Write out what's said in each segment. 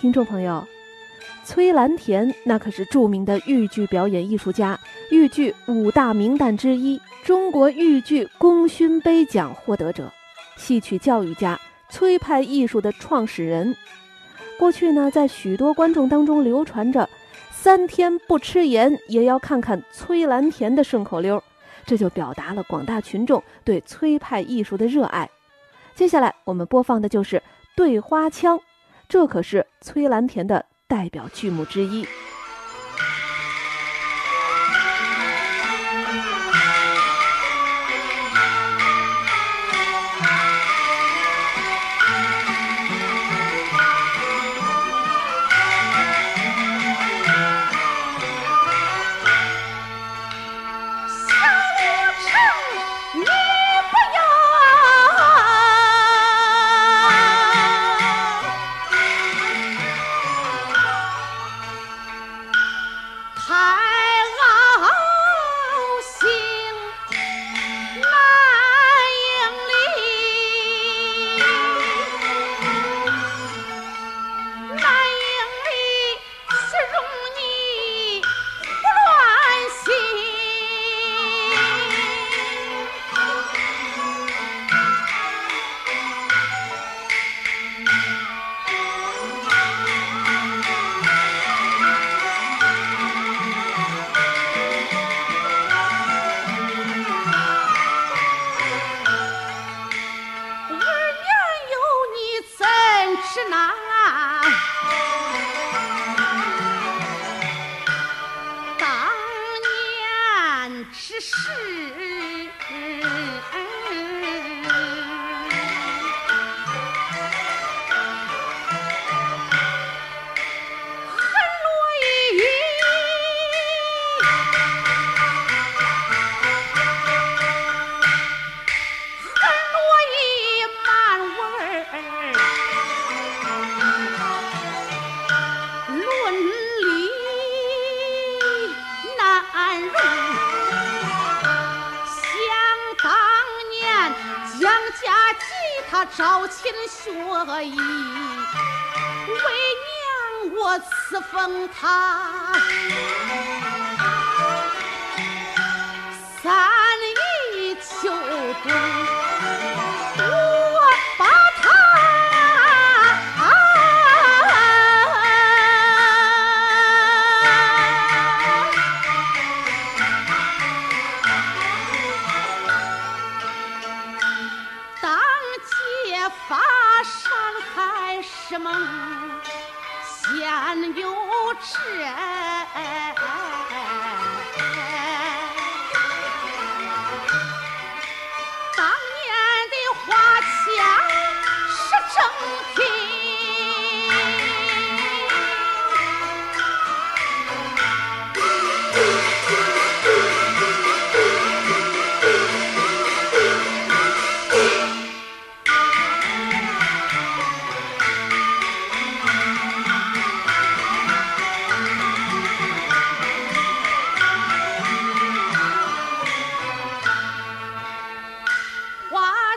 听众朋友，崔兰田那可是著名的豫剧表演艺术家，豫剧五大名旦之一，中国豫剧功勋杯奖获得者，戏曲教育家，崔派艺术的创始人。过去呢，在许多观众当中流传着“三天不吃盐也要看看崔兰田”的顺口溜，这就表达了广大群众对崔派艺术的热爱。接下来我们播放的就是《对花腔》。这可是崔兰田的代表剧目之一。是是。招亲学艺，为娘我赐封他三里秋冬。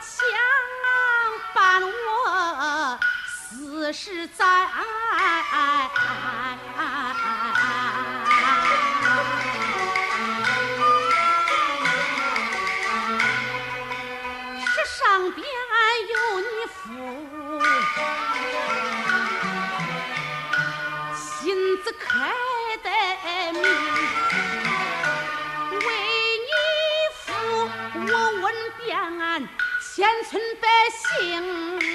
想伴我四十载这上边有你父亲自开的门为你父我问遍俺千村百姓。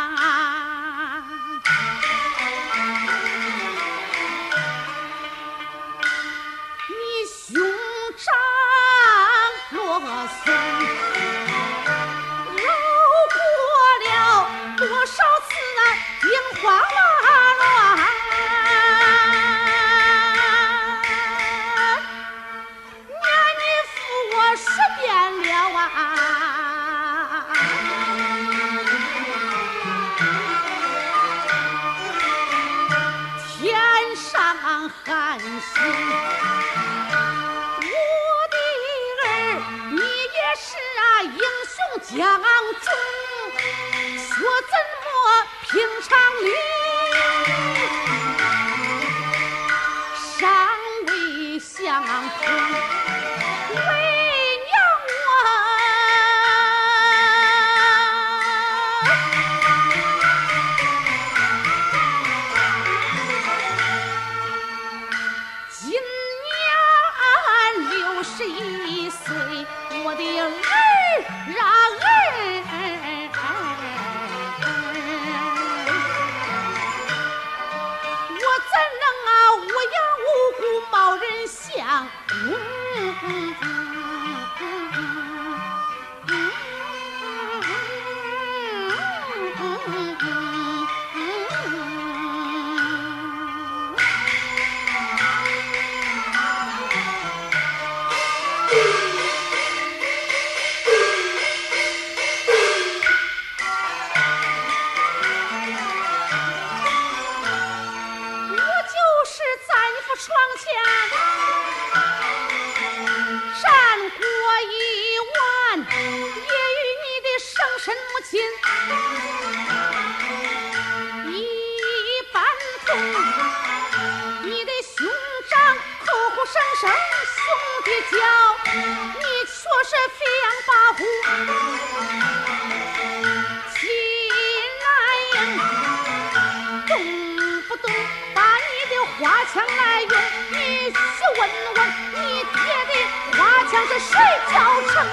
熬但是我的儿，你也是啊，英雄将军，说怎么平常里。我就是在你床前，善过一晚，也与你的生身母亲。睡觉成。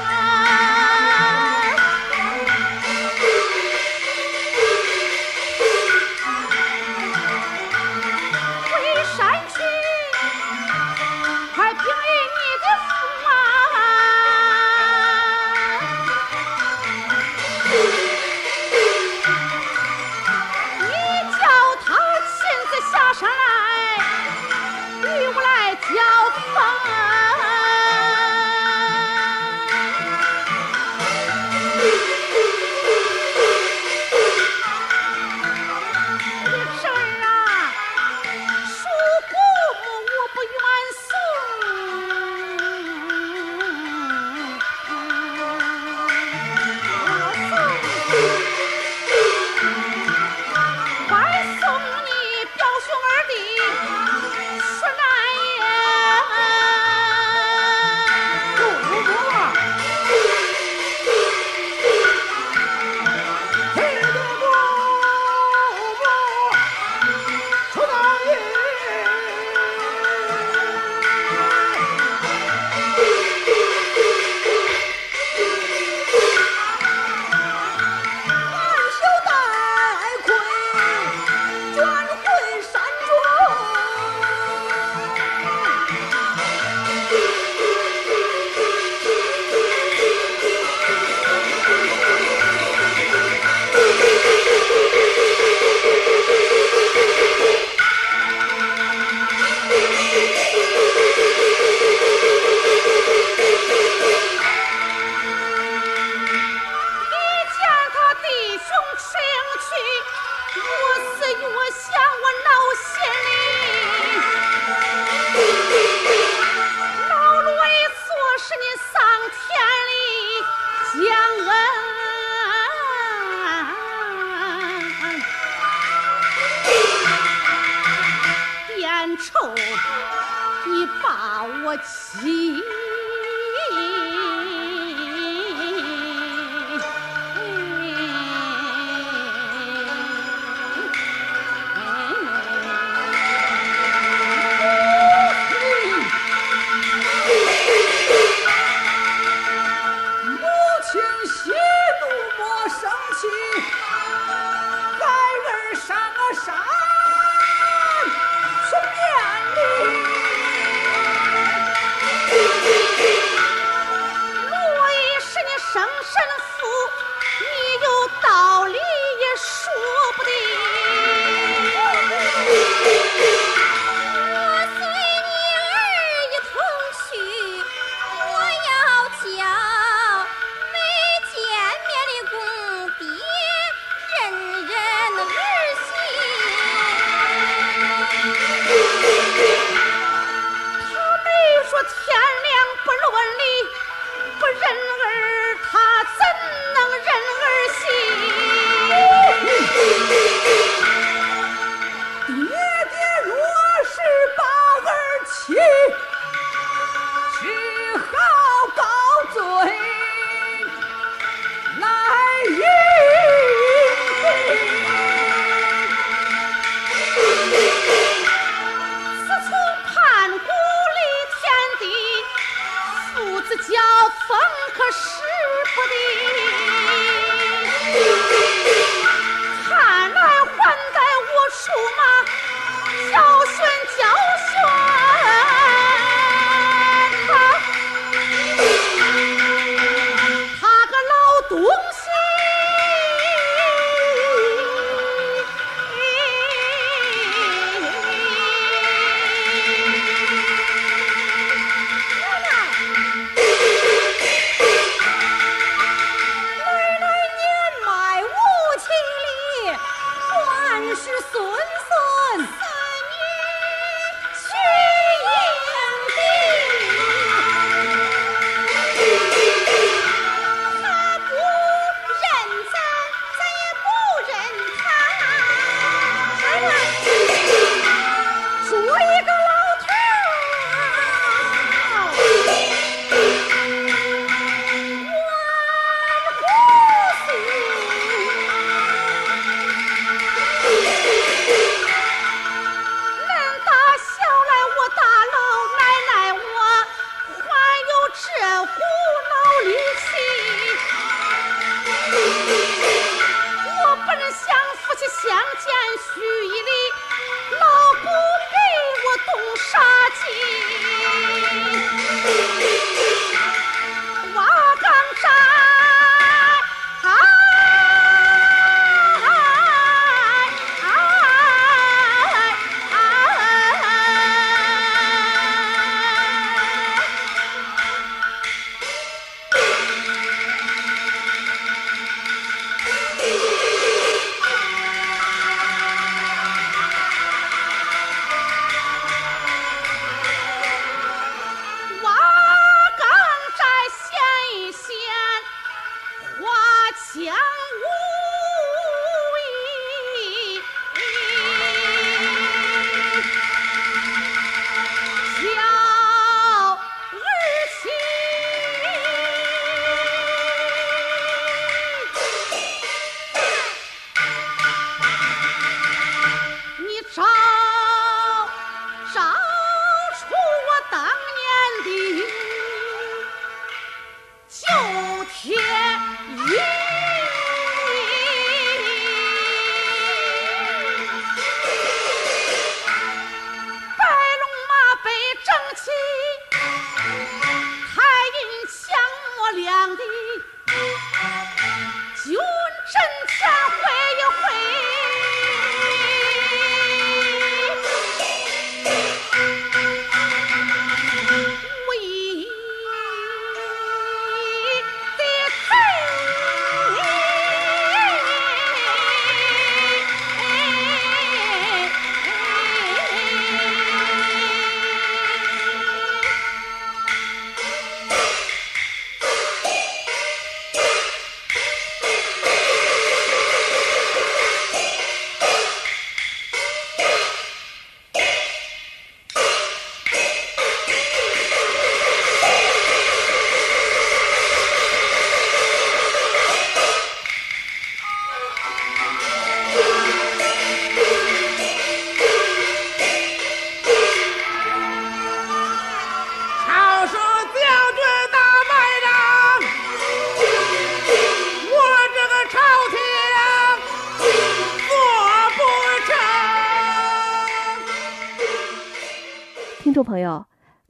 去相见须一礼。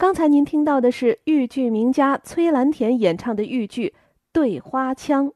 刚才您听到的是豫剧名家崔兰田演唱的豫剧《对花腔》。